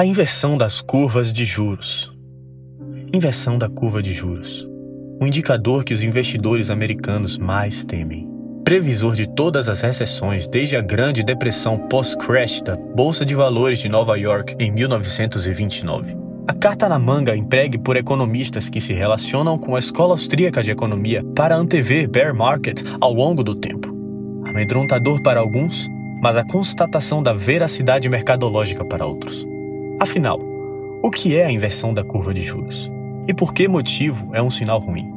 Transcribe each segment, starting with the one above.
A inversão das curvas de juros. Inversão da curva de juros. O indicador que os investidores americanos mais temem. Previsor de todas as recessões desde a Grande Depressão pós-crash da Bolsa de Valores de Nova York em 1929. A carta na manga empregue por economistas que se relacionam com a escola austríaca de economia para antever bear market ao longo do tempo. Amedrontador para alguns, mas a constatação da veracidade mercadológica para outros. Afinal, o que é a inversão da curva de juros? E por que motivo é um sinal ruim?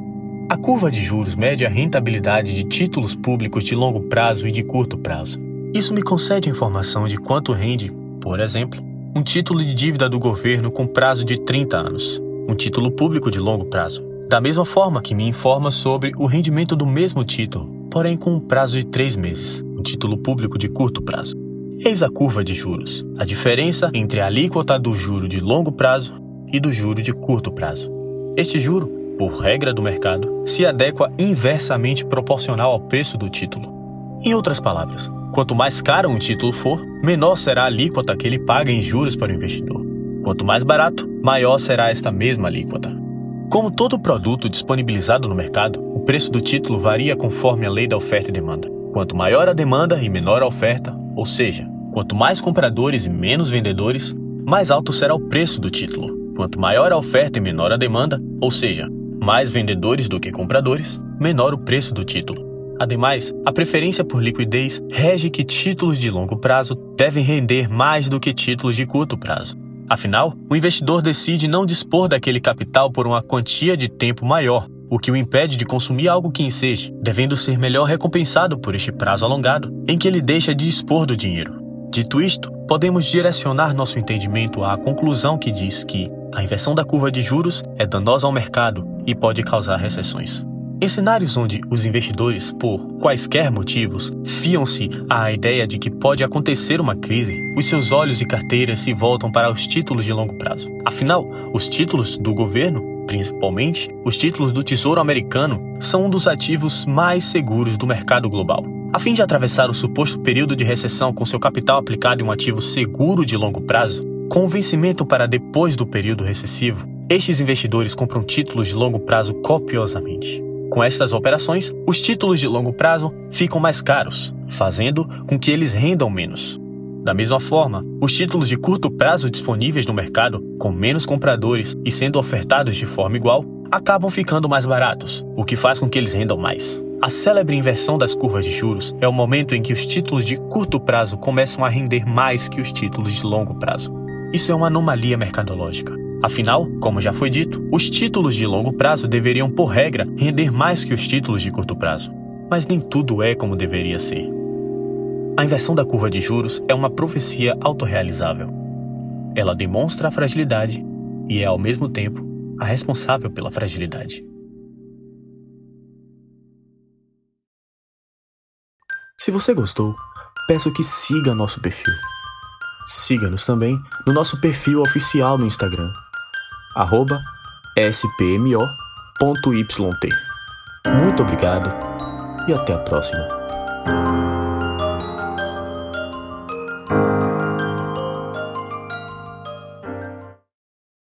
A curva de juros mede a rentabilidade de títulos públicos de longo prazo e de curto prazo. Isso me concede informação de quanto rende, por exemplo, um título de dívida do governo com prazo de 30 anos, um título público de longo prazo. Da mesma forma que me informa sobre o rendimento do mesmo título, porém com um prazo de 3 meses, um título público de curto prazo. Eis a curva de juros, a diferença entre a alíquota do juro de longo prazo e do juro de curto prazo. Este juro, por regra do mercado, se adequa inversamente proporcional ao preço do título. Em outras palavras, quanto mais caro um título for, menor será a alíquota que ele paga em juros para o investidor. Quanto mais barato, maior será esta mesma alíquota. Como todo produto disponibilizado no mercado, o preço do título varia conforme a lei da oferta e demanda. Quanto maior a demanda e menor a oferta, ou seja, quanto mais compradores e menos vendedores, mais alto será o preço do título. Quanto maior a oferta e menor a demanda, ou seja, mais vendedores do que compradores, menor o preço do título. Ademais, a preferência por liquidez rege que títulos de longo prazo devem render mais do que títulos de curto prazo. Afinal, o investidor decide não dispor daquele capital por uma quantia de tempo maior, o que o impede de consumir algo que enseje, devendo ser melhor recompensado por este prazo alongado, em que ele deixa de dispor do dinheiro. Dito isto, podemos direcionar nosso entendimento à conclusão que diz que a inversão da curva de juros é danosa ao mercado e pode causar recessões. Em cenários onde os investidores, por quaisquer motivos, fiam-se à ideia de que pode acontecer uma crise, os seus olhos e carteiras se voltam para os títulos de longo prazo. Afinal, os títulos do governo Principalmente, os títulos do Tesouro Americano são um dos ativos mais seguros do mercado global. A fim de atravessar o suposto período de recessão com seu capital aplicado em um ativo seguro de longo prazo, com o vencimento para depois do período recessivo, estes investidores compram títulos de longo prazo copiosamente. Com estas operações, os títulos de longo prazo ficam mais caros, fazendo com que eles rendam menos. Da mesma forma, os títulos de curto prazo disponíveis no mercado, com menos compradores e sendo ofertados de forma igual, acabam ficando mais baratos, o que faz com que eles rendam mais. A célebre inversão das curvas de juros é o momento em que os títulos de curto prazo começam a render mais que os títulos de longo prazo. Isso é uma anomalia mercadológica. Afinal, como já foi dito, os títulos de longo prazo deveriam, por regra, render mais que os títulos de curto prazo. Mas nem tudo é como deveria ser. A inversão da curva de juros é uma profecia autorrealizável. Ela demonstra a fragilidade e é, ao mesmo tempo, a responsável pela fragilidade. Se você gostou, peço que siga nosso perfil. Siga-nos também no nosso perfil oficial no Instagram, spmo.yt. Muito obrigado e até a próxima.